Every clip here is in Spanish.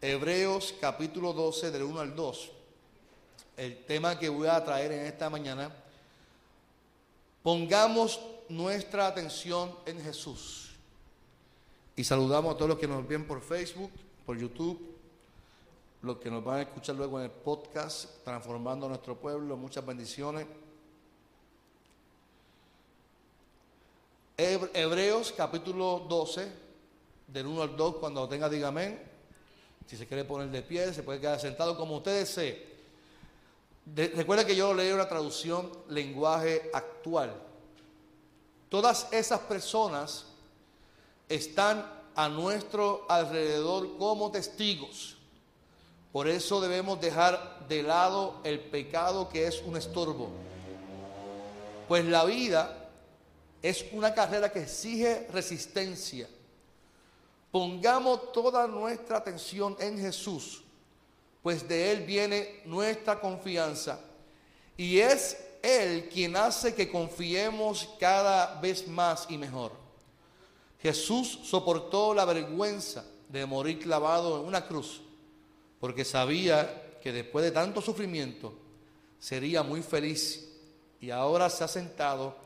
Hebreos capítulo 12 del 1 al 2. El tema que voy a traer en esta mañana, pongamos nuestra atención en Jesús. Y saludamos a todos los que nos ven por Facebook, por YouTube, los que nos van a escuchar luego en el podcast, transformando nuestro pueblo. Muchas bendiciones. Hebreos capítulo 12, del 1 al 2, cuando tenga, diga amén. Si se quiere poner de pie, se puede quedar sentado como ustedes desee. Recuerda que yo leí una traducción lenguaje actual. Todas esas personas están a nuestro alrededor como testigos por eso debemos dejar de lado el pecado que es un estorbo. Pues la vida es una carrera que exige resistencia. Pongamos toda nuestra atención en Jesús, pues de Él viene nuestra confianza. Y es Él quien hace que confiemos cada vez más y mejor. Jesús soportó la vergüenza de morir clavado en una cruz porque sabía que después de tanto sufrimiento sería muy feliz y ahora se ha sentado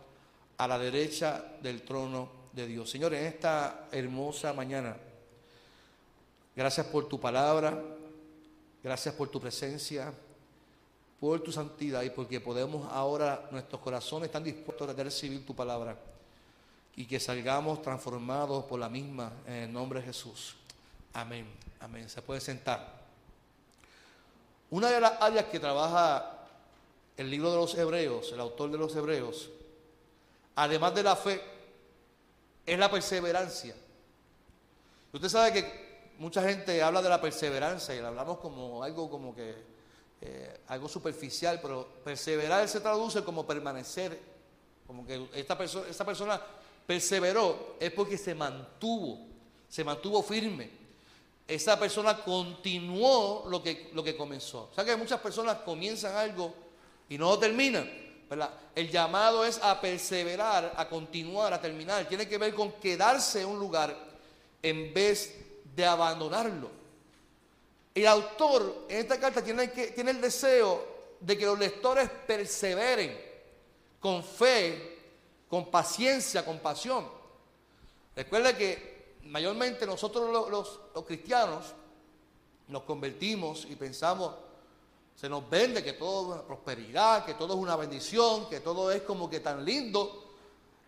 a la derecha del trono de Dios. Señor, en esta hermosa mañana, gracias por tu palabra, gracias por tu presencia, por tu santidad y porque podemos ahora, nuestros corazones están dispuestos a recibir tu palabra y que salgamos transformados por la misma en el nombre de Jesús. Amén, amén. Se puede sentar. Una de las áreas que trabaja el libro de los Hebreos, el autor de los Hebreos, además de la fe, es la perseverancia. Usted sabe que mucha gente habla de la perseverancia y la hablamos como algo como que eh, algo superficial, pero perseverar se traduce como permanecer, como que esta persona, esta persona perseveró es porque se mantuvo, se mantuvo firme esa persona continuó lo que, lo que comenzó. O sea que muchas personas comienzan algo y no lo terminan. El llamado es a perseverar, a continuar, a terminar. Tiene que ver con quedarse en un lugar en vez de abandonarlo. El autor en esta carta tiene, que, tiene el deseo de que los lectores perseveren con fe, con paciencia, con pasión. Recuerda que mayormente nosotros los, cristianos nos convertimos y pensamos, se nos vende que todo es una prosperidad, que todo es una bendición, que todo es como que tan lindo.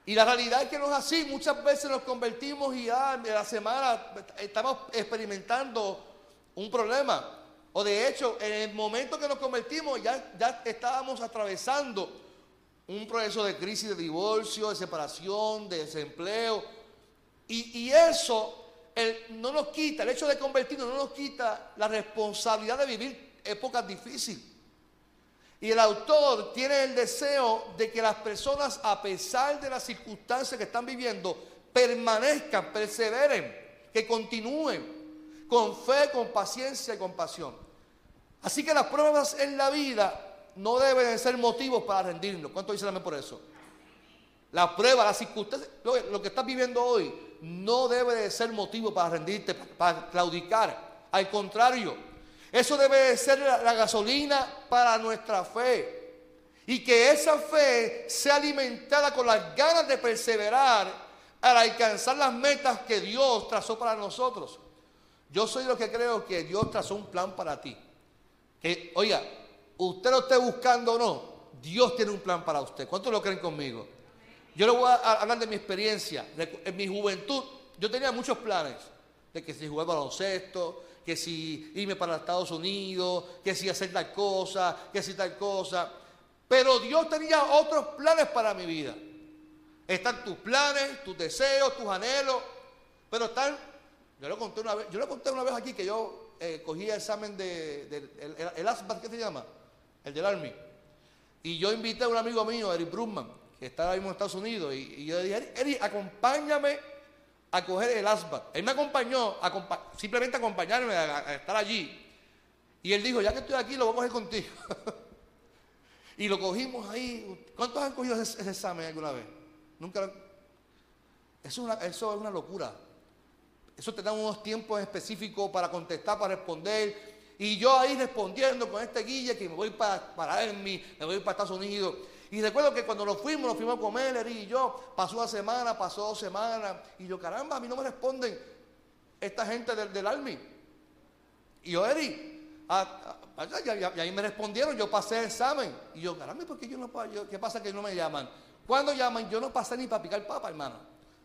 Y la realidad es que no es así. Muchas veces nos convertimos y en la semana estamos experimentando un problema. O de hecho, en el momento que nos convertimos ya, ya estábamos atravesando un proceso de crisis de divorcio, de separación, de desempleo, y, eso no nos quita, el hecho de convertirnos no nos quita la responsabilidad de vivir épocas difíciles. Y el autor tiene el deseo de que las personas, a pesar de las circunstancias que están viviendo, permanezcan, perseveren, que continúen con fe, con paciencia y con pasión. Así que las pruebas en la vida no deben ser motivos para rendirnos. ¿Cuánto dicen por eso? La prueba, las circunstancias, lo que estás viviendo hoy, no debe de ser motivo para rendirte, para claudicar. Al contrario, eso debe de ser la, gasolina para nuestra fe. Y que esa fe sea alimentada con las ganas de perseverar al alcanzar las metas que Dios trazó para nosotros. Yo soy lo que creo que Dios trazó un plan para ti. Que, oiga, usted lo esté buscando o no, Dios tiene un plan para usted. ¿Cuántos lo creen conmigo? Yo le voy a hablar de mi experiencia. En mi juventud yo tenía muchos planes. De que si jugar baloncesto, que si irme para Estados Unidos, que si hacer tal cosa, que si tal cosa. Pero Dios tenía otros planes para mi vida. Están tus planes, tus deseos, tus anhelos. Pero están, yo lo conté una vez, yo lo conté una vez aquí que yo eh, cogí el examen de, el, el, ASBAT, ¿qué se llama? El del Army. Y yo invité a un amigo mío, Eric Brumman, que está ahí mismo en Estados Unidos, y, yo le dije, Eri, acompáñame a coger el ASBAT. Él me acompañó, simplemente acompañarme a, estar allí. Y él dijo, ya que estoy aquí, lo vamos a ir contigo. y lo cogimos ahí. ¿Cuántos han cogido ese, examen alguna vez? Nunca. Eso es, una, eso es una locura. Eso te da unos tiempos específicos para contestar, para responder. Y yo ahí respondiendo con este guille que me voy para, para Ermi, me voy para Estados Unidos. Y recuerdo que cuando nos fuimos, nos fuimos a comer, Eri y yo, pasó una semana, pasó dos semanas, y yo, caramba, a mí no me responden esta gente del, del Army. Y yo, Eri, y ahí me respondieron, yo pasé el examen. Y yo, caramba, ¿por qué yo no yo, ¿Qué pasa que no me llaman? Cuando llaman, yo no pasé ni para picar papa, hermano.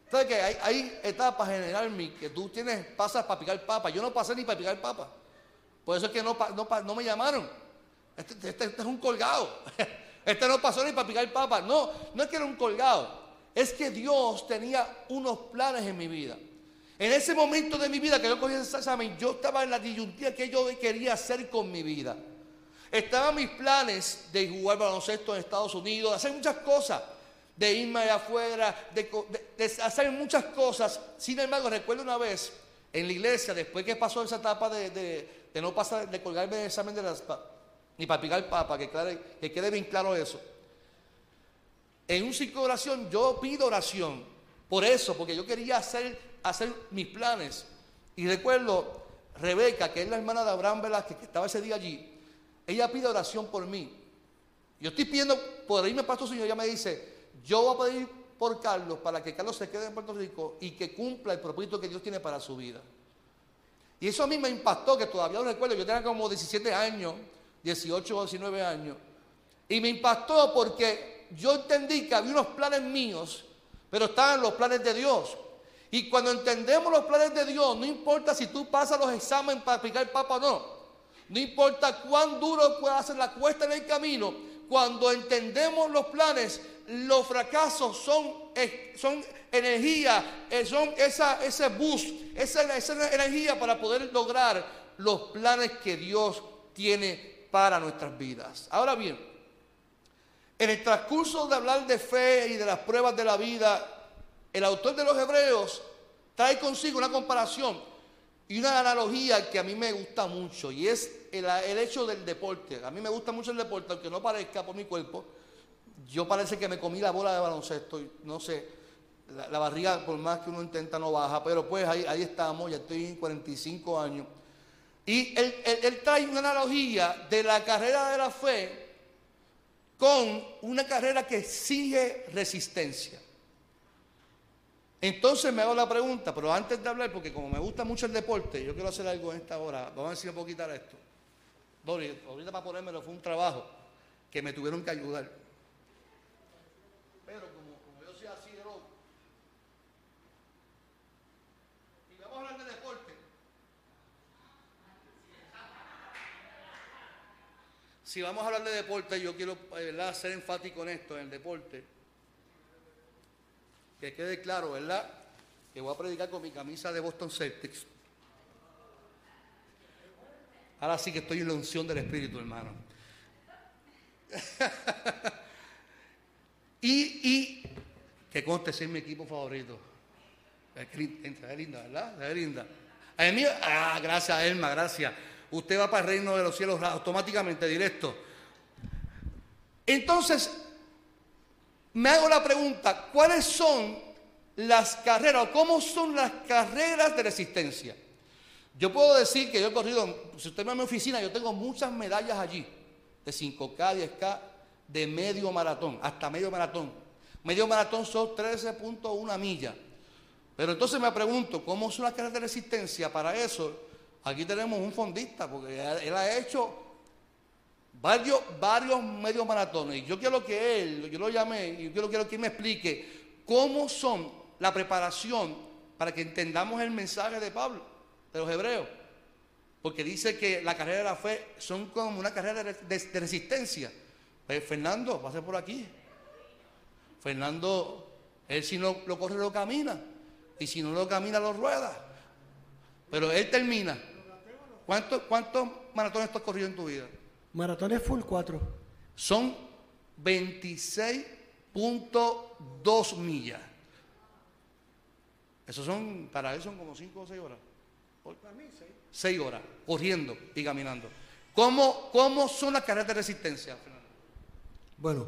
Entonces que hay, hay, etapas en el Army que tú tienes, pasas para picar papa. Yo no pasé ni para picar papa. Por eso es que no, me llamaron. Este, este, este, es un colgado. Este no pasó ni para picar papa. No, no es que era un colgado. Es que Dios tenía unos planes en mi vida. En ese momento de mi vida que yo cogí ese examen, yo estaba en la disyuntiva que yo quería hacer con mi vida. Estaban mis planes de jugar baloncesto en Estados Unidos, de hacer muchas cosas, de irme allá afuera, de, hacer muchas cosas. Sin embargo, recuerdo una vez en la iglesia, después que pasó esa etapa de, no pasar, de colgarme el examen de las ni para picar papa, que, que quede bien claro eso. En un ciclo de oración yo pido oración, por eso, porque yo quería hacer, hacer mis planes. Y recuerdo, Rebeca, que es la hermana de Abraham Velázquez, que estaba ese día allí, ella pide oración por mí. Yo estoy pidiendo por irme para Estados Unidos, ella me dice, yo voy a pedir por Carlos para que Carlos se quede en Puerto Rico y que cumpla el propósito que Dios tiene para su vida. Y eso a mí me impactó, que todavía lo recuerdo, yo tenía como 17 años, 18 o 19 años, y me impactó porque yo entendí que había unos planes míos, pero estaban los planes de Dios. Y cuando entendemos los planes de Dios, no importa si tú pasas los exámenes para aplicar papa o no, no importa cuán duro pueda ser la cuesta en el camino, cuando entendemos los planes, los fracasos son, son energía, eh, son esa, ese boost, esa, esa energía para poder lograr los planes que Dios tiene para nuestras vidas. Ahora bien, en el transcurso de hablar de fe y de las pruebas de la vida, el autor de los Hebreos trae consigo una comparación y una analogía que a mí me gusta mucho y es el, hecho del deporte. A mí me gusta mucho el deporte, aunque no parezca por mi cuerpo. Yo parece que me comí la bola de baloncesto no sé, la, barriga por más que uno intenta no baja, pero pues ahí, estamos, ya estoy en 45 años. Y él, trae una analogía de la carrera de la fe con una carrera que exige resistencia. Entonces me hago la pregunta, pero antes de hablar, porque como me gusta mucho el deporte, yo quiero hacer algo en esta hora. Vamos a si me puedo quitar esto. Dori, ahorita para ponérmelo fue un trabajo que me tuvieron que ayudar. Pero como, como yo soy así de loco. Y vamos a hablar de deporte. Si vamos a hablar de deporte, yo quiero ¿verdad? ser enfático en esto, en el deporte. Que quede claro, ¿verdad? Que voy a predicar con mi camisa de Boston Celtics. Ahora sí que estoy en la unción del Espíritu, hermano. y, y que conste ser mi equipo favorito. Es linda, ¿verdad? Es linda. Ah, gracias, Elma, gracias. Usted va para el reino de los cielos automáticamente, directo. Entonces, me hago la pregunta, ¿cuáles son las carreras o cómo son las carreras de resistencia? Yo puedo decir que yo he corrido, si usted va a mi oficina, yo tengo muchas medallas allí, de 5K, 10K, de medio maratón, hasta medio maratón. Medio maratón son 13.1 millas. Pero entonces me pregunto, ¿cómo son las carreras de resistencia? Para eso, aquí tenemos un fondista, porque él ha hecho varios, varios medios maratones. Y yo quiero que él, yo lo llamé, y yo quiero, quiero que él me explique cómo son la preparación para que entendamos el mensaje de Pablo de los hebreos. Porque dice que la carrera de la fe son como una carrera de, resistencia. Pues Fernando, pase por aquí. Fernando, él si no lo corre, lo camina. Y si no lo camina, lo rueda. Pero él termina. ¿Cuántos, cuántos maratones tú has corrido en tu vida? Maratones full 4. Son 26.2 millas. Eso son, para él son como 5 o 6 horas. Seis horas, corriendo y caminando. ¿Cómo, cómo son las carreras de resistencia? Bueno,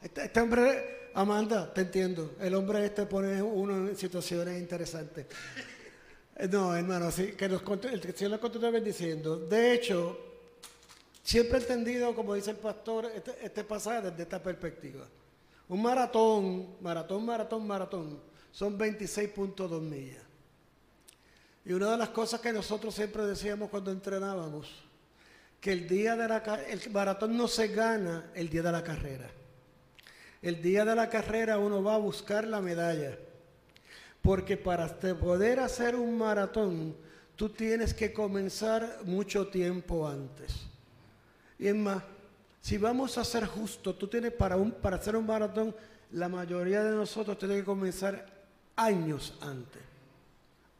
este, este hombre, Amanda, te entiendo. El hombre este pone uno en situaciones interesantes. Eh, No, hermano, sí, que nos, el Señor nos continúe bendiciendo. De hecho, siempre he entendido, como dice el pastor, este, este pasaje desde esta perspectiva. Un maratón, maratón, maratón, maratón, son 26.2 millas. Y una de las cosas que nosotros siempre decíamos cuando entrenábamos, que el día de la el maratón no se gana el día de la carrera. El día de la carrera uno va a buscar la medalla. Porque para poder hacer un maratón, tú tienes que comenzar mucho tiempo antes. Y es más, si vamos a ser justos, tú tienes para, un, para hacer un maratón, la mayoría de nosotros tiene que comenzar años antes.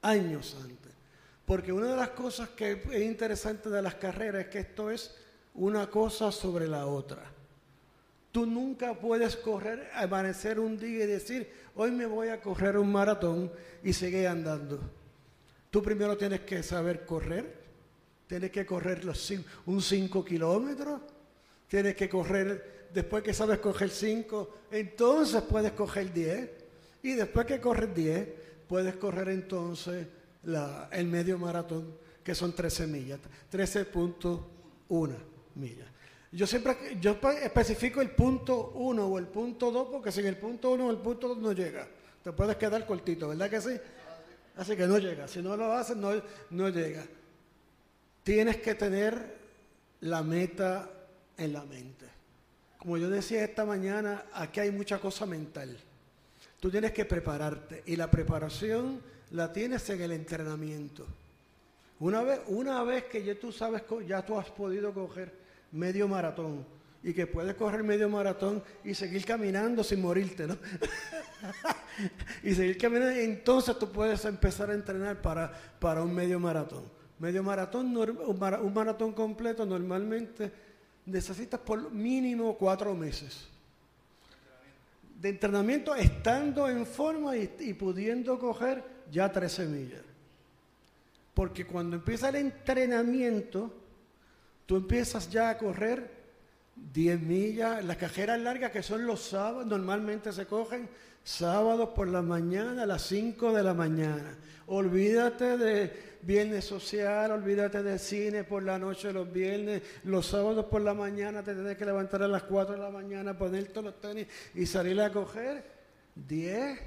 Años antes. Porque una de las cosas que es interesante de las carreras es que esto es una cosa sobre la otra. Tú nunca puedes correr, amanecer un día y decir, hoy me voy a correr un maratón y seguir andando. Tú primero tienes que saber correr, tienes que correr los un 5 kilómetros, tienes que correr, después que sabes coger 5, entonces puedes coger 10, y después que corres 10, puedes correr entonces la- el medio maratón, que son 13 millas, 13.1 millas. Yo siempre yo pe- especifico el punto 1 o el punto 2, porque sin el punto 1 o el punto 2 no llega. Te puedes quedar cortito, ¿verdad que sí? Así que no llega. Si no lo haces, no, no llega. Tienes que tener la meta en la mente. Como yo decía esta mañana, aquí hay mucha cosa mental. Tú tienes que prepararte y la preparación la tienes en el entrenamiento. Una vez, una vez que ya tú sabes, ya tú has podido coger medio maratón y que puedes correr medio maratón y seguir caminando sin morirte, ¿no? y seguir caminando, entonces tú puedes empezar a entrenar para, para un medio maratón. Medio maratón, un maratón completo normalmente necesitas por mínimo cuatro meses de entrenamiento estando en forma y, y pudiendo coger ya 13 millas. Porque cuando empieza el entrenamiento, tú empiezas ya a correr 10 millas, las cajeras largas que son los sábados, normalmente se cogen sábados por la mañana a las 5 de la mañana. Olvídate de viernes social, olvídate de cine por la noche los viernes, los sábados por la mañana te tienes que levantar a las 4 de la mañana, ponerte los tenis y salir a coger 10,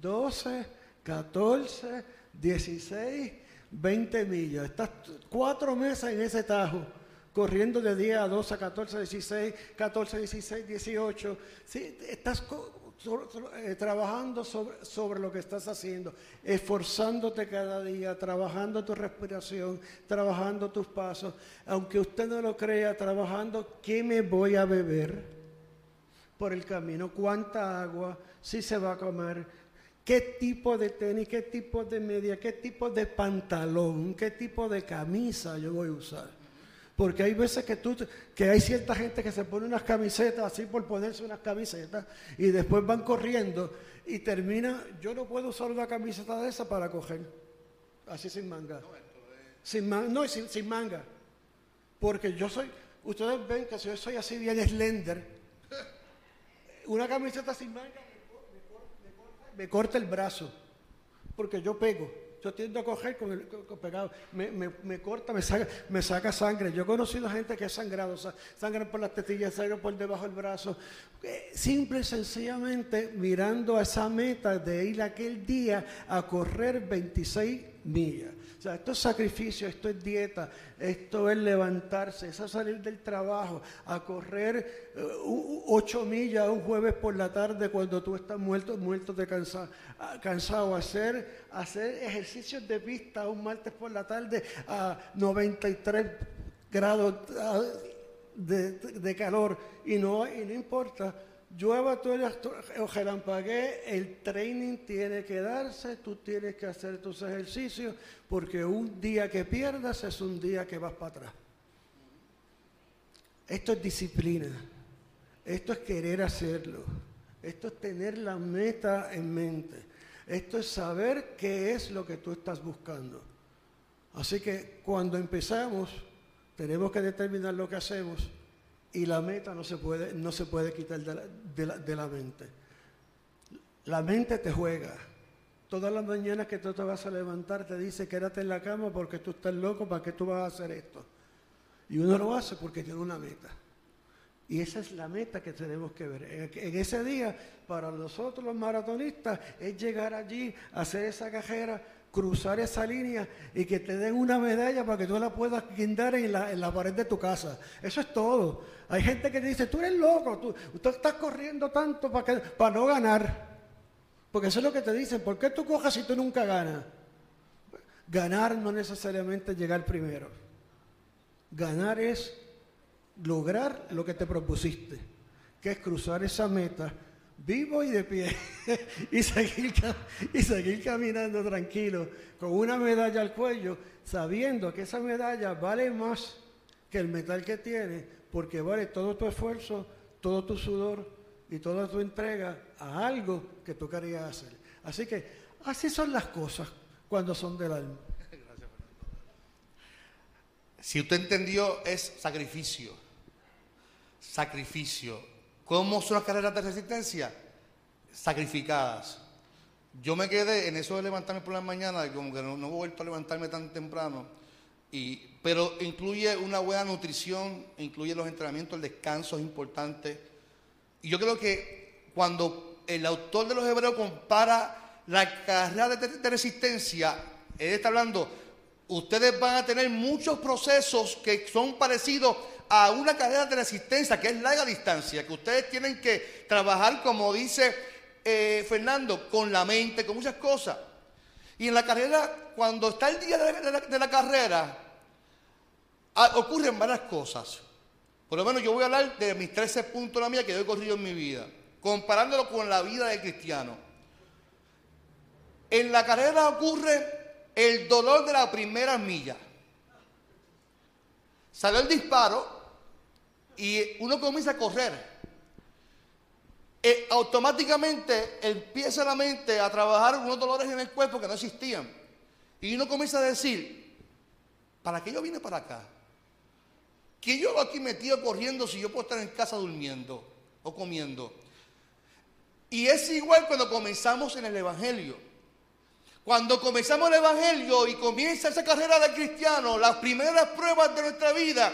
12, 14, 16, 20 millas. Estás cuatro meses en ese tajo corriendo de 10 a 12, a 14, 16, 14, 16, 18. Sí, estás eh, trabajando sobre, sobre lo que estás haciendo, esforzándote cada día, trabajando tu respiración, trabajando tus pasos. Aunque usted no lo crea, trabajando, ¿qué me voy a beber por el camino? ¿Cuánta agua? ¿Si se va a comer? ¿Qué tipo de tenis? ¿Qué tipo de media? ¿Qué tipo de pantalón? ¿Qué tipo de camisa yo voy a usar? Porque hay veces que tú, que hay cierta gente que se pone unas camisetas así por ponerse unas camisetas y después van corriendo y termina, yo no puedo usar una camiseta de esa para coger, así sin manga. Sin man- no, sin, sin manga. Porque yo soy, ustedes ven que yo soy así bien slender. Una camiseta sin manga me, cor- me cor- me corta- me corta el brazo. Porque yo pego. Yo tiendo a coger con el con- pegado. Me, me- me corta, me saca, me saca sangre. Yo he conocido gente que ha sangrado. sa- Sangran por las tetillas, sangran por debajo del brazo. Eh, simple y sencillamente mirando a esa meta de ir aquel día a correr 26 millas. O sea, esto es sacrificio, esto es dieta, esto es levantarse, es salir del trabajo, a correr eh, ocho millas un jueves por la tarde cuando tú estás muerto, muerto de cansa- ah, cansado, hacer, hacer ejercicios de pista un martes por la tarde a 93 grados ah, de, de calor y no, y no importa. Llueva, tú eres, o relampaguee, el training tiene que darse, tú tienes que hacer tus ejercicios, porque un día que pierdas es un día que vas para atrás. Esto es disciplina, esto es querer hacerlo, esto es tener la meta en mente, esto es saber qué es lo que tú estás buscando. Así que cuando empezamos, tenemos que determinar lo que hacemos y la meta no se puede, no se puede quitar de la, de la- de la mente. La mente te juega. Todas las mañanas que tú te vas a levantar te dice quédate en la cama porque tú estás loco, ¿para qué tú vas a hacer esto? Y uno lo hace porque tiene una meta. Y esa es la meta que tenemos que ver. En, ese día, para nosotros los maratonistas, es llegar allí, hacer esa cajera, cruzar esa línea y que te den una medalla para que tú la puedas guindar en la, en la pared de tu casa. Eso es todo. Hay gente que te dice, tú eres loco, tú, tú estás corriendo tanto para, para no ganar. Porque eso es lo que te dicen, ¿por qué tú cojas si tú nunca ganas? Ganar no necesariamente llegar primero. Ganar es lograr lo que te propusiste, que es cruzar esa meta vivo y de pie y, seguir, y seguir caminando tranquilo con una medalla al cuello, sabiendo que esa medalla vale más que el metal que tiene, porque vale todo tu esfuerzo, todo tu sudor y toda tu entrega a algo que tú querías hacer. Así que así son las cosas cuando son del alma. Si usted entendió, es sacrificio. Sacrificio. ¿Cómo son las carreras de resistencia? Sacrificadas. Yo me quedé en eso de levantarme por la mañana, como que no, no he vuelto a levantarme tan temprano. Y, pero incluye una buena nutrición, incluye los entrenamientos, el descanso es importante. Y yo creo que cuando el autor de los Hebreos compara la carrera de resistencia, él está hablando, ustedes van a tener muchos procesos que son parecidos a una carrera de resistencia, que es larga distancia, que ustedes tienen que trabajar, como dice eh, Fernando, con la mente, con muchas cosas. Y en la carrera, cuando está el día de la, de de carrera, ah, ocurren varias cosas. Por lo menos yo voy a hablar de mis 13 puntos de la mía que yo he corrido en mi vida, comparándolo con la vida del cristiano. En la carrera ocurre el dolor de la primera milla. Salió el disparo y uno comienza a correr. Eh, automáticamente empieza la mente a trabajar unos dolores en el cuerpo que no existían. Y uno comienza a decir, ¿para qué yo vine para acá? ¿Qué yo aquí metido corriendo si yo puedo estar en casa durmiendo o comiendo? Y es igual cuando comenzamos en el Evangelio. Cuando comenzamos el Evangelio y comienza esa carrera de cristiano, las primeras pruebas de nuestra vida,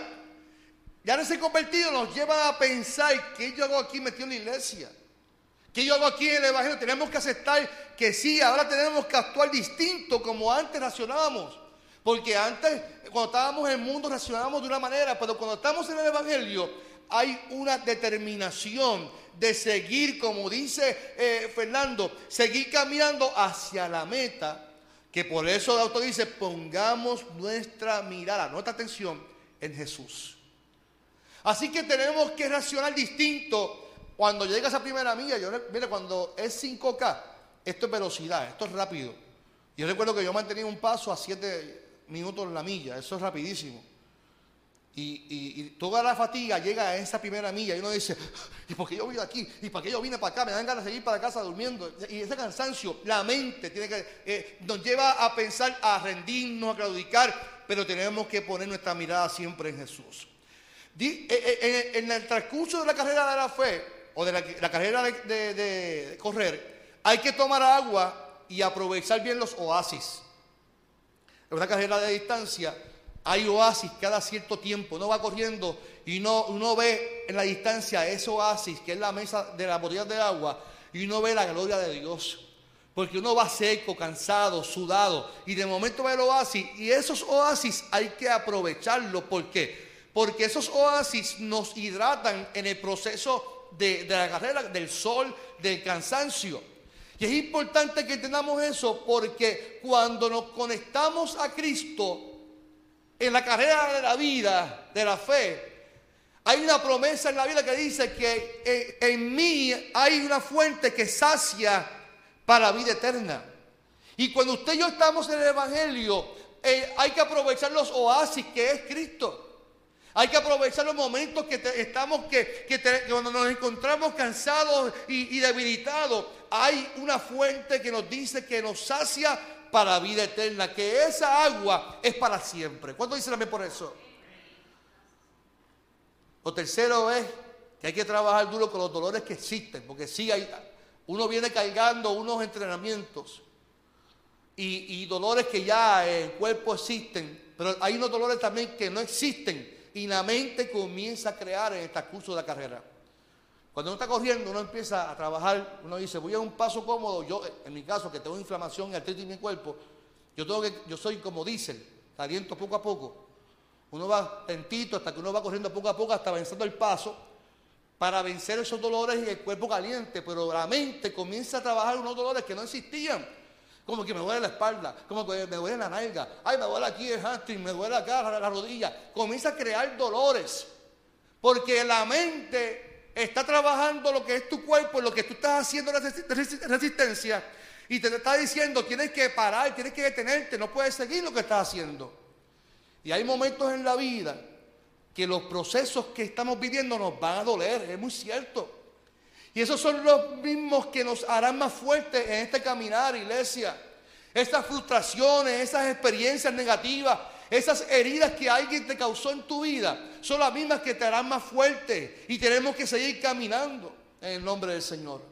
ya en ese convertido nos llevan a pensar, ¿qué yo hago aquí metido en la iglesia? ¿Qué yo hago aquí en el Evangelio? Tenemos que aceptar que sí, ahora tenemos que actuar distinto como antes racionábamos. Porque antes, cuando estábamos en el mundo, racionábamos de una manera, pero cuando estamos en el Evangelio, hay una determinación de seguir, como dice eh, Fernando, seguir caminando hacia la meta, que por eso el autor dice, pongamos nuestra mirada, nuestra atención en Jesús. Así que tenemos que racionar distinto cuando llega esa primera milla. Yo, re- mira, cuando es 5K, esto es velocidad, esto es rápido. Yo recuerdo que yo mantenía un paso a 7 minutos la milla, eso es rapidísimo. Y, toda la fatiga llega a esa primera milla y uno dice, ¿y por qué yo vine aquí? ¿Y por qué yo vine para acá? Me dan ganas de seguir para casa durmiendo. Y ese cansancio, la mente tiene que, eh, nos lleva a pensar, a rendirnos, a claudicar, pero tenemos que poner nuestra mirada siempre en Jesús. Eh, eh, en el transcurso de la carrera de la fe, o de la, carrera de, correr, hay que tomar agua y aprovechar bien los oasis. En una carrera de distancia hay oasis cada cierto tiempo. Uno va corriendo y uno, uno ve en la distancia ese oasis, que es la mesa de las botellas de agua, y uno ve la gloria de Dios. Porque uno va seco, cansado, sudado, y de momento ve el oasis, y esos oasis hay que aprovecharlos. ¿Por qué? Porque esos oasis nos hidratan en el proceso de, la carrera, del sol, del cansancio. Y es importante que entendamos eso porque cuando nos conectamos a Cristo en la carrera de la vida, de la fe, hay una promesa en la vida que dice que en, mí hay una fuente que sacia para vida eterna. Y cuando usted y yo estamos en el Evangelio, eh, hay que aprovechar los oasis que es Cristo. Hay que aprovechar los momentos que estamos, que, cuando nos encontramos cansados y, y debilitados, hay una fuente que nos dice que nos sacia para vida eterna, que esa agua es para siempre. ¿Cuánto dicen a por eso? Lo tercero es que hay que trabajar duro con los dolores que existen, porque sí hay, uno viene cargando unos entrenamientos y, dolores que ya en el cuerpo existen, pero hay unos dolores también que no existen y la mente comienza a crear en el transcurso de la carrera. Cuando uno está corriendo, uno empieza a trabajar, uno dice, voy a un paso cómodo, yo en mi caso que tengo inflamación y artritis en mi cuerpo, yo, tengo yo soy como diésel, caliento poco a poco. Uno va lentito hasta que uno va corriendo poco a poco hasta venciendo el paso para vencer esos dolores y el cuerpo caliente, pero la mente comienza a trabajar unos dolores que no existían. Como que me duele la espalda, como que me duele la nalga, ay, me duele aquí el hamstring, me duele acá la rodilla. Comienza a crear dolores. Porque la mente está trabajando lo que es tu cuerpo, lo que tú estás haciendo resistencia. Y te está diciendo, tienes que parar, tienes que detenerte, no puedes seguir lo que estás haciendo. Y hay momentos en la vida que los procesos que estamos viviendo nos van a doler, es muy cierto. Y esos son los mismos que nos harán más fuertes en este caminar, iglesia. Esas frustraciones, esas experiencias negativas, esas heridas que alguien te causó en tu vida, son las mismas que te harán más fuerte. Y tenemos que seguir caminando en el nombre del Señor.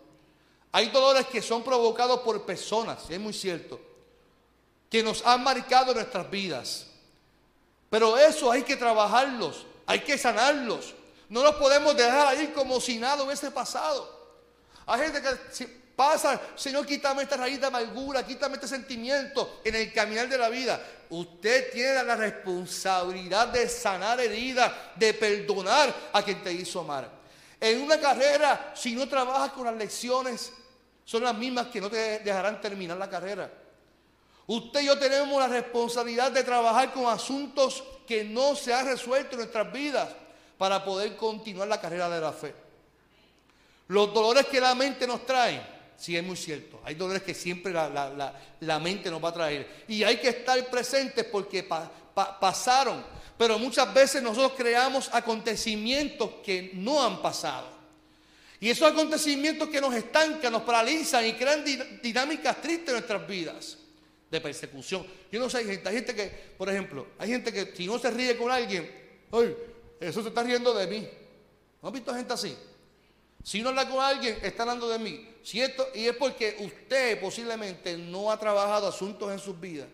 Hay dolores que son provocados por personas, es muy cierto, que nos han marcado nuestras vidas. Pero eso hay que trabajarlos, hay que sanarlos. No los podemos dejar ahí como si nada hubiese pasado. Hay gente que pasa, Señor, quítame esta raíz de amargura, quítame este sentimiento en el caminar de la vida. Usted tiene la responsabilidad de sanar heridas, de perdonar a quien te hizo mal. En una carrera, si no trabajas con las lecciones, son las mismas que no te dejarán terminar la carrera. Usted y yo tenemos la responsabilidad de trabajar con asuntos que no se han resuelto en nuestras vidas para poder continuar la carrera de la fe. Los dolores que la mente nos trae, sí es muy cierto, hay dolores que siempre la, mente nos va a traer. Y hay que estar presentes porque pasaron, pero muchas veces nosotros creamos acontecimientos que no han pasado. Y esos acontecimientos que nos estancan, nos paralizan y crean dinámicas tristes en nuestras vidas de persecución. Yo no sé, hay gente, hay gente que, por ejemplo, hay gente que si no se ríe con alguien, ¡ay! Eso se está riendo de mí. ¿No has visto gente así? Si no habla con alguien, está hablando de mí. Y es porque usted posiblemente no ha trabajado asuntos en sus vidas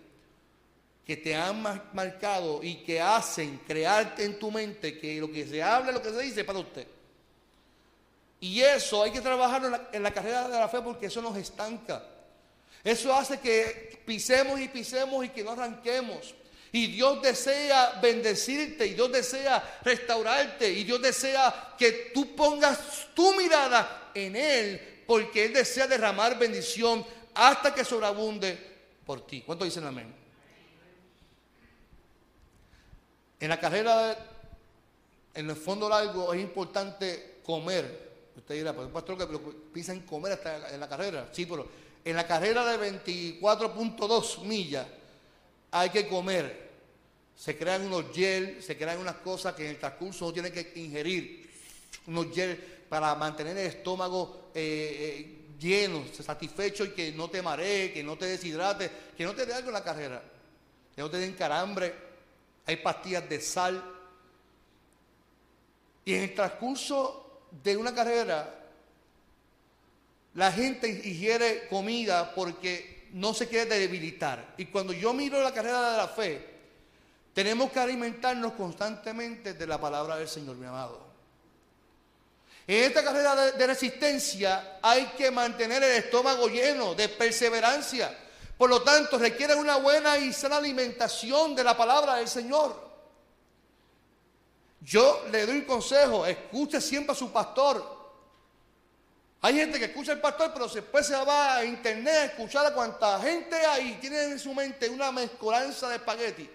que te han marcado y que hacen crearte en tu mente que lo que se habla, lo que se dice para usted. Y eso hay que trabajarlo en la, en la carrera de la fe porque eso nos estanca. Eso hace que pisemos y pisemos y que no arranquemos. Y Dios desea bendecirte y Dios desea restaurarte y Dios desea que tú pongas tu mirada en Él porque Él desea derramar bendición hasta que sobreabunde por ti. ¿Cuánto dicen amén? En la carrera, en el fondo largo, es importante comer. Usted dirá, un pastor que piensa en comer hasta en la carrera. Sí, pero en la carrera de 24.2 millas hay que comer. Se crean unos gel, se crean unas cosas que en el transcurso uno tiene que ingerir. Unos gel para mantener el estómago eh, eh, lleno, satisfecho y que no te maree, que no te deshidrate, que no te dé algo en la carrera, que no te den carambre. Hay pastillas de sal. Y en el transcurso de una carrera, la gente ingiere comida porque no se quiere debilitar. Y cuando yo miro la carrera de la fe, tenemos que alimentarnos constantemente de la palabra del Señor, mi amado. En esta carrera de, resistencia hay que mantener el estómago lleno de perseverancia. Por lo tanto, requiere una buena y sana alimentación de la palabra del Señor. Yo le doy un consejo, escuche siempre a su pastor, hay gente que escucha al pastor, pero después se va a internet a escuchar a cuánta gente hay tiene en su mente una mezcolanza de espagueti.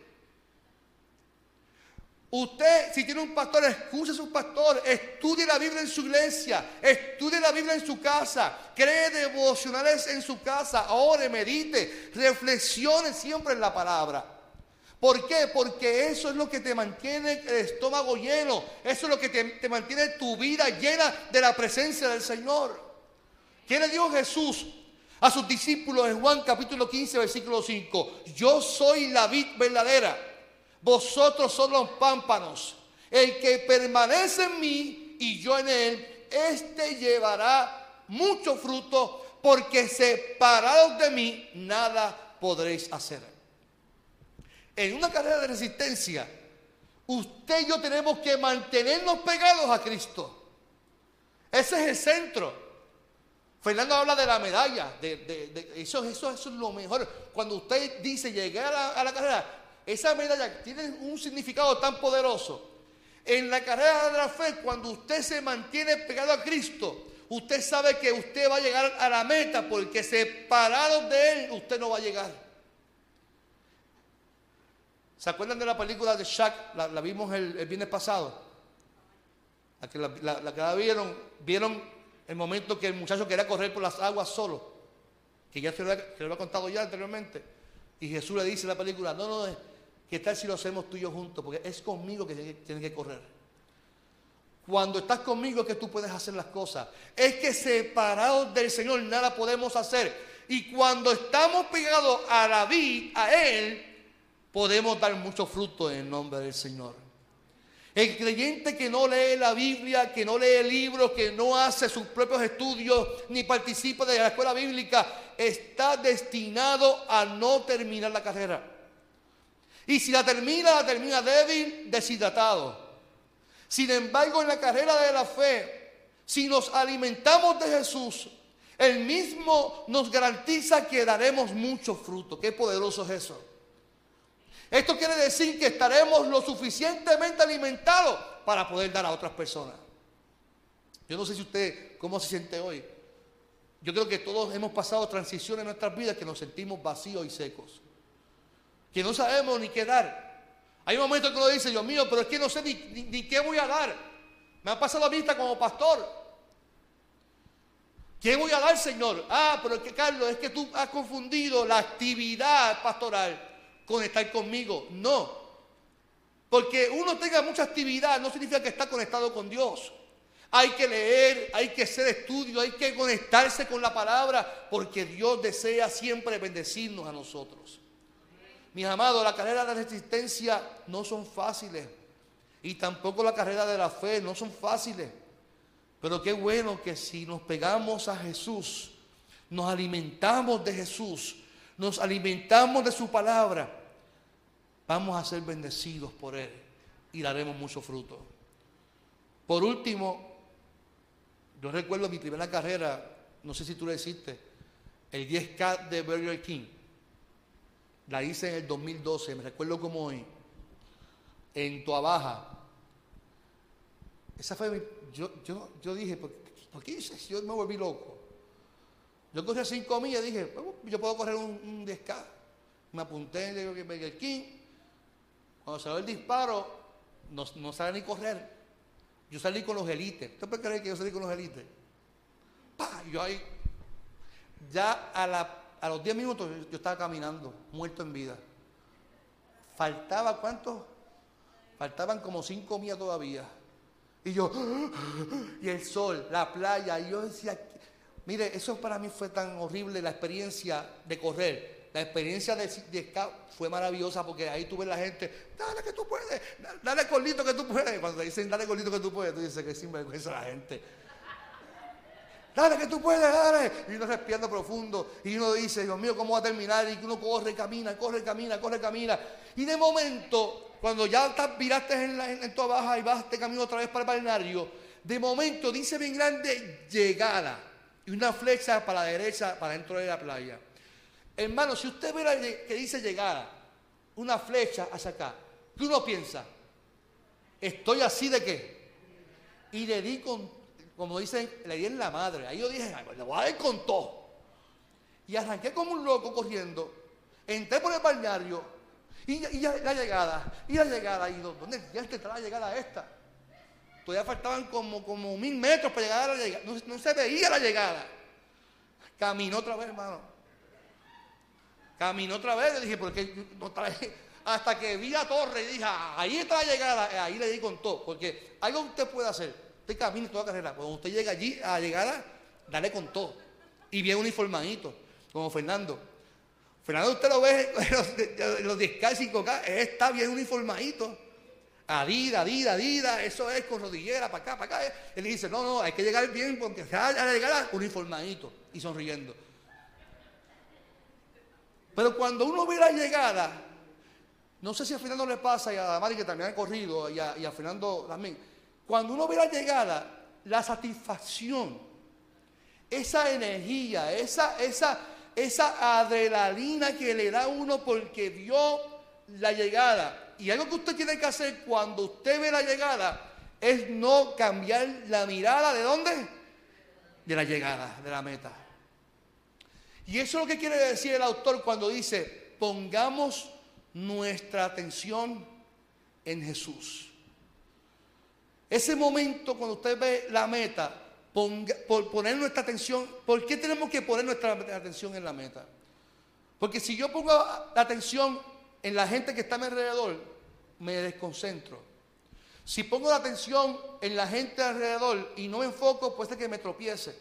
Usted, si tiene un pastor, escuche a su pastor, estudie la Biblia en su iglesia, estudie la Biblia en su casa, cree devocionales en su casa, ore, medite, reflexione siempre en la palabra. ¿Por qué? Porque eso es lo que te mantiene el estómago lleno. Eso es lo que te, mantiene tu vida llena de la presencia del Señor. ¿Quién le dijo Jesús? a sus discípulos en Juan capítulo 15, versículo 5. Yo soy la vid verdadera, vosotros son los pámpanos. El que permanece en mí y yo en él, éste llevará mucho fruto, porque separados de mí nada podréis hacer. En una carrera de resistencia, usted y yo tenemos que mantenernos pegados a Cristo. Ese es el centro. Fernando habla de la medalla, eso, es lo mejor. Cuando usted dice llegar a, la carrera, esa medalla tiene un significado tan poderoso. En la carrera de la fe, cuando usted se mantiene pegado a Cristo, usted sabe que usted va a llegar a la meta porque separado de Él, usted no va a llegar. ¿Se acuerdan de la película de Shaq? La, vimos el, viernes pasado. La que la, vieron, vieron el momento que el muchacho quería correr por las aguas solo, que ya se lo, había, contado ya anteriormente. Y Jesús le dice en la película, no, no, ¿qué tal si lo hacemos tú y yo juntos? Porque es conmigo que tienes que correr. Cuando estás conmigo es que tú puedes hacer las cosas. Es que separados del Señor nada podemos hacer. Y cuando estamos pegados a la a Él, podemos dar mucho fruto en el nombre del Señor. El creyente que no lee la Biblia, que no lee libros, que no hace sus propios estudios, ni participa de la escuela bíblica, está destinado a no terminar la carrera. Y si la termina, la termina débil, deshidratado. Sin embargo, en la carrera de la fe, si nos alimentamos de Jesús, Él mismo nos garantiza que daremos mucho fruto. Qué poderoso es eso. Esto quiere decir que estaremos lo suficientemente alimentados para poder dar a otras personas. Yo no sé si usted, ¿cómo se siente hoy? Yo creo que todos hemos pasado transiciones en nuestras vidas que nos sentimos vacíos y secos. Que no sabemos ni qué dar. Hay momentos que uno dice, Dios mío, pero es que no sé ni, qué voy a dar. Me ha pasado a vista como pastor. ¿Qué voy a dar, Señor? Ah, pero es que Carlos, es que tú has confundido la actividad pastoral con estar conmigo. No. Porque uno tenga mucha actividad no significa que está conectado con Dios. Hay que leer, hay que hacer estudio, hay que conectarse con la palabra, porque Dios desea siempre bendecirnos a nosotros. Mis amados, la carrera de la resistencia no son fáciles. Y tampoco la carrera de la fe no son fáciles. Pero qué bueno que si nos pegamos a Jesús, nos alimentamos de Jesús, nos alimentamos de su palabra, vamos a ser bendecidos por Él y daremos mucho fruto. Por último, yo recuerdo mi primera carrera, no sé si tú la hiciste, el 10K de Burger King. La hice en el 2012, me recuerdo como hoy, en Tuabaja. Esa fue mi, yo, yo, yo dije, ¿por, ¿por qué yo me volví loco? Yo corrí cinco millas y dije, yo puedo correr un, un 10K. Me apunté en el King. Cuando salió el disparo, no, no ni correr. Yo salí con los élites. ¿Usted puede creer que yo salí con los élites? ¡Pah! Yo ahí, ya a, los 10 minutos yo estaba caminando, muerto en vida. Faltaba cuánto? Faltaban como 5 millas todavía. Y yo, y el sol, la playa, y yo decía, Mire, eso para mí fue tan horrible la experiencia de correr. La experiencia de, de fue maravillosa porque ahí tú ves la gente, dale que tú puedes, dale colito que tú puedes. Cuando te dicen dale colito que tú puedes, tú dices que sinvergüenza la gente. Dale que tú puedes, dale. Y uno respirando profundo. Y uno dice, Dios mío, ¿cómo va a terminar? Y uno corre, camina, corre, camina, corre, camina. Y de momento, cuando ya estás, viraste en, la, en, tu baja y vas de camino otra vez para el balneario, de momento dice bien grande, llegada y una flecha para la derecha, para dentro de la playa. Hermano, si usted ve que dice llegada, una flecha hacia acá, ¿qué uno piensa? Estoy así de qué? Y le di con, como dicen, le di en la madre. Ahí yo dije, le voy a dar con todo. Y arranqué como un loco corriendo. Entré por el balneario. Y, la llegada, y la llegada, y ¿dónde ya está la llegada esta? Todavía faltaban como, como mil metros para llegar a la llegada. No, se veía la llegada. Caminó otra vez, hermano. Caminó otra vez. Le dije, porque no trae. Hasta que vi la torre y dije, ah, ahí está la llegada. Ahí le di con todo. Porque algo usted puede hacer. Usted camina toda la carrera. Cuando usted llega allí a la llegada, dale con todo. Y bien uniformadito. como Fernando. Fernando usted lo ve en los, 10K y 5K, está bien uniformadito. Adida, Adida, Adida, eso es con rodillera, para acá, para acá. Él dice, no, no, hay que llegar bien porque a llegar uniformadito y sonriendo. Pero cuando uno ve la llegada, no sé si a Fernando le pasa y a Mari que también ha corrido y a, Fernando también, cuando uno ve la llegada, la satisfacción, esa energía, esa, esa, esa adrenalina que le da uno porque vio la llegada. Y algo que usted tiene que hacer cuando usted ve la llegada es no cambiar la mirada de dónde? De la llegada, de la meta. Y eso es lo que quiere decir el autor cuando dice, pongamos nuestra atención en Jesús. Ese momento cuando usted ve la meta, por poner nuestra atención, ¿por qué tenemos que poner nuestra atención en la meta? Porque si yo pongo la atención en la gente que está a mi alrededor, me desconcentro. Si pongo la atención en la gente alrededor y no me enfoco, puede ser que me tropiece.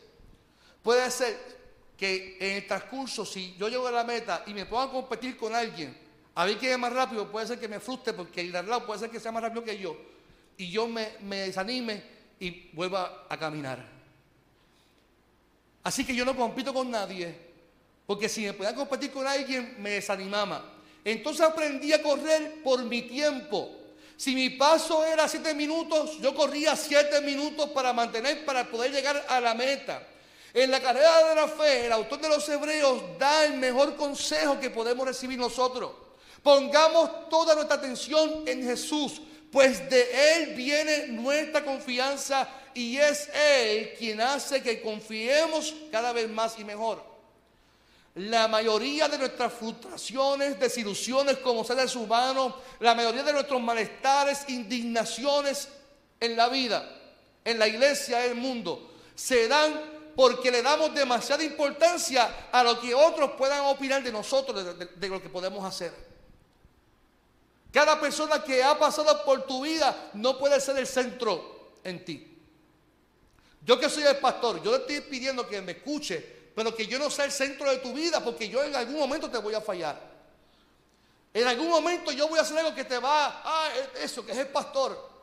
Puede ser que en el transcurso, si yo llego a la meta y me a competir con alguien, a ver quién es más rápido, puede ser que me frustre porque el de al lado puede ser que sea más rápido que yo. Y yo me, desanime y vuelva a caminar. Así que yo no compito con nadie, porque si me podía competir con alguien, me desanimaba. Entonces aprendí a correr por mi tiempo. Si mi paso era siete minutos, yo corría siete minutos para mantener, para poder llegar a la meta. En la carrera de la fe, el autor de los Hebreos da el mejor consejo que podemos recibir nosotros. Pongamos toda nuestra atención en Jesús, pues de Él viene nuestra confianza y es Él quien hace que confiemos cada vez más y mejor. La mayoría de nuestras frustraciones, desilusiones como seres humanos, la mayoría de nuestros malestares, indignaciones en la vida, en la iglesia, en el mundo, se dan porque le damos demasiada importancia a lo que otros puedan opinar de nosotros, de, lo que podemos hacer. Cada persona que ha pasado por tu vida no puede ser el centro en ti. Yo que soy el pastor, yo le estoy pidiendo que me escuche, pero que yo no sea el centro de tu vida, porque yo en algún momento te voy a fallar. En algún momento yo voy a hacer algo que te va, ah, eso, que es el pastor.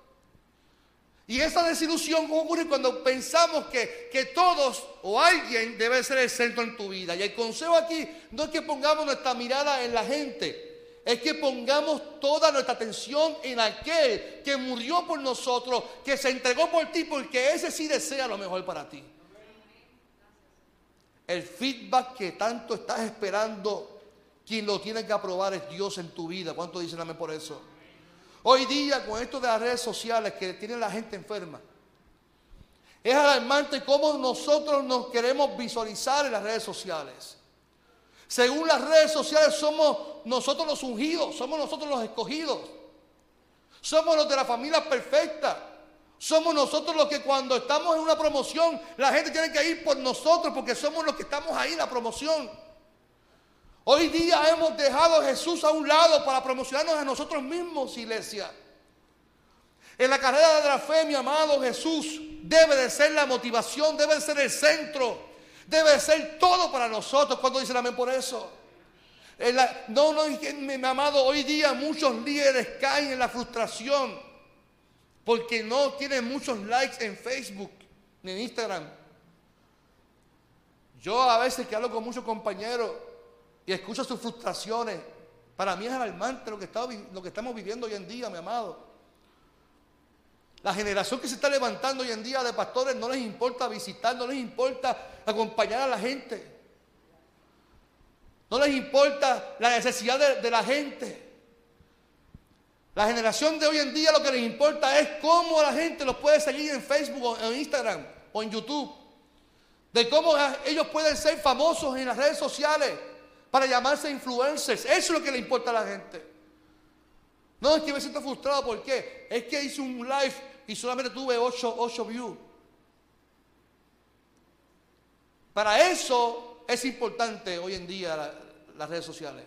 Y esa desilusión ocurre cuando pensamos que, que, todos o alguien debe ser el centro en tu vida. Y el consejo aquí no es que pongamos nuestra mirada en la gente, es que pongamos toda nuestra atención en aquel que murió por nosotros, que se entregó por ti, porque ese sí desea lo mejor para ti. El feedback que tanto estás esperando, quien lo tiene que aprobar es Dios en tu vida. ¿Cuánto dicen amén por eso? Hoy día, con esto de las redes sociales que tienen la gente enferma, es alarmante cómo nosotros nos queremos visualizar en las redes sociales. Según las redes sociales somos nosotros los ungidos, somos nosotros los escogidos. Somos los de la familia perfecta. Somos nosotros los que cuando estamos en una promoción, la gente tiene que ir por nosotros porque somos los que estamos ahí en la promoción. Hoy día hemos dejado a Jesús a un lado para promocionarnos a nosotros mismos, iglesia. En la carrera de la fe, mi amado Jesús, debe de ser la motivación, debe de ser el centro, debe de ser todo para nosotros. ¿Cuándo dicen amén por eso? no, no, mi amado, hoy día muchos líderes caen en la frustración porque no tienen muchos likes en Facebook ni en Instagram. Yo a veces que hablo con muchos compañeros, y escucha sus frustraciones. Para mí es alarmante lo que, estamos viviendo hoy en día, mi amado. La generación que se está levantando hoy en día de pastores no les importa visitar, no les importa acompañar a la gente. No les importa la necesidad de, de la gente. La generación de hoy en día lo que les importa es cómo la gente los puede seguir en Facebook o en Instagram o en YouTube. De cómo ellos pueden ser famosos en las redes sociales para llamarse influencers. Eso es lo que le importa a la gente. No es que me siento frustrado, ¿por qué? Es que hice un live y solamente tuve 8, views. Para eso es importante hoy en día las redes sociales.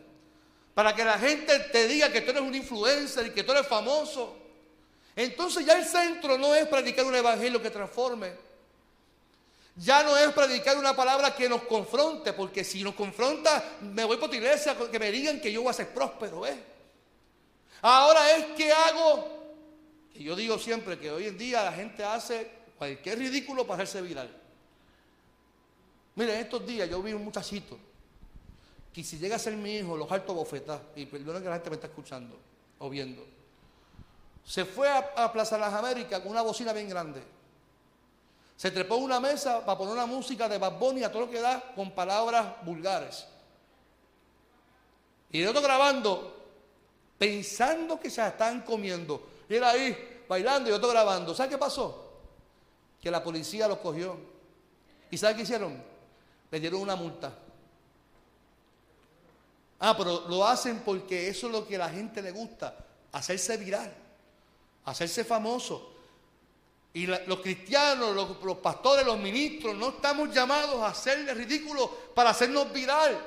Para que la gente te diga que tú eres un influencer y que tú eres famoso. Entonces ya el centro no es predicar un evangelio que transforme. Ya no es predicar una palabra que nos confronte, porque si nos confronta, me voy por tu iglesia, que me digan que yo voy a ser próspero, ¿ves? Ahora es que hago, y yo digo siempre que hoy en día la gente hace cualquier ridículo para hacerse viral. Miren, estos días yo vi un muchachito que si llega a ser mi hijo, los alto bofetá, y perdona que la gente me está escuchando o viendo. Se fue a, a Plaza Las Américas con una bocina bien grande. Se trepó una mesa para poner una música de Bad Bunny a todo lo que da con palabras vulgares. Y el otro grabando, pensando que se están comiendo. Y él ahí bailando y otro grabando. ¿Sabe qué pasó? Que la policía los cogió. ¿Y sabe qué hicieron? Le dieron una multa. Ah, pero lo hacen porque eso es lo que a la gente le gusta, hacerse viral, hacerse famoso. Y los cristianos, los, pastores, los ministros, no estamos llamados a hacerle ridículo para hacernos viral.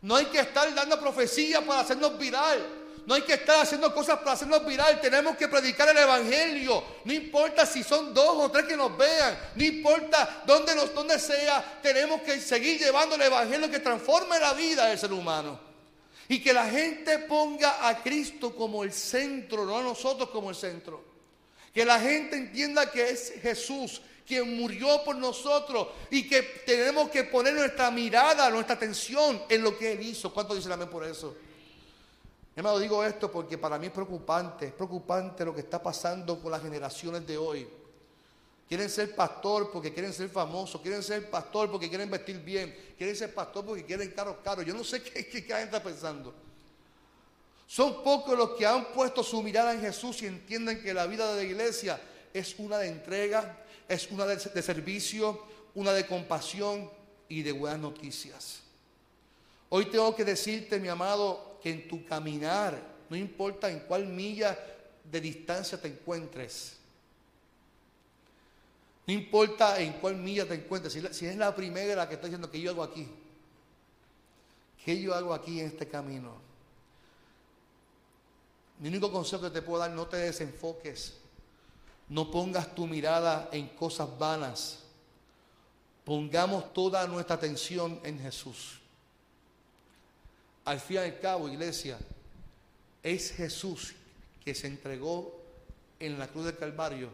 No hay que estar dando profecía para hacernos viral. No hay que estar haciendo cosas para hacernos viral. Tenemos que predicar el Evangelio. No importa si son dos o tres que nos vean. No importa dónde, nos, dónde sea. Tenemos que seguir llevando el Evangelio que transforme la vida del ser humano. Y que la gente ponga a Cristo como el centro, no a nosotros como el centro. Que la gente entienda que es Jesús quien murió por nosotros y que tenemos que poner nuestra mirada, nuestra atención en lo que Él hizo. ¿Cuánto dicen amén por eso? Hermano, digo esto porque para mí es preocupante, es preocupante lo que está pasando con las generaciones de hoy. Quieren ser pastor porque quieren ser famosos, quieren ser pastor porque quieren vestir bien, quieren ser pastor porque quieren carros caros. Yo no sé qué, qué, qué está pensando. Son pocos los que han puesto su mirada en Jesús y entienden que la vida de la iglesia es una de entrega, es una de, servicio, una de compasión y de buenas noticias. Hoy tengo que decirte, mi amado, que en tu caminar, no importa en cuál milla de distancia te encuentres, no importa en cuál milla te encuentres, si, si es la primera que está diciendo que yo hago aquí, que yo hago aquí en este camino. Mi único consejo que te puedo dar, no te desenfoques, no pongas tu mirada en cosas vanas, pongamos toda nuestra atención en Jesús. Al fin y al cabo, iglesia, es Jesús que se entregó en la cruz del Calvario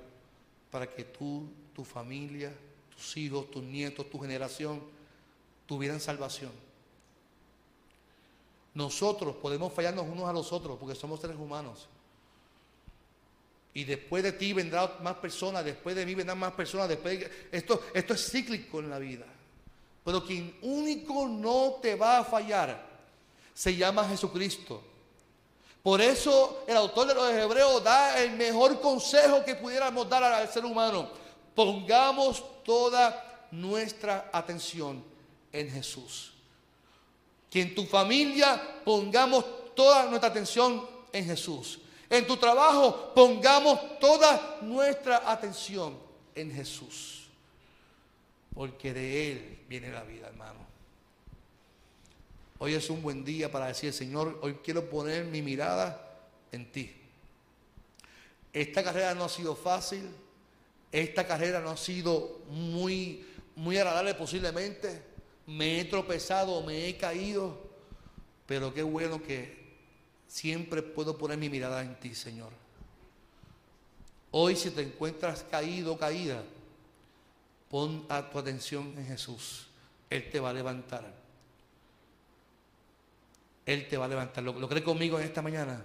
para que tú, tu familia, tus hijos, tus nietos, tu generación tuvieran salvación. Nosotros podemos fallarnos unos a los otros porque somos seres humanos. Y después de ti vendrán más personas, después de mí vendrán más personas, después de... esto, esto es cíclico en la vida. Pero quien único no te va a fallar se llama Jesucristo. Por eso el autor de los Hebreos da el mejor consejo que pudiéramos dar al ser humano. Pongamos toda nuestra atención en Jesús. Que en tu familia pongamos toda nuestra atención en Jesús. En tu trabajo pongamos toda nuestra atención en Jesús. Porque de Él viene la vida, hermano. Hoy es un buen día para decir, Señor, hoy quiero poner mi mirada en ti. Esta carrera no ha sido fácil, esta carrera no ha sido muy, muy agradable posiblemente. Me he tropezado, me he caído, pero qué bueno que siempre puedo poner mi mirada en ti, Señor. Hoy si te encuentras caído, caída, pon a tu atención en Jesús. Él te va a levantar. Él te va a levantar. ¿Lo, lo cree conmigo en esta mañana?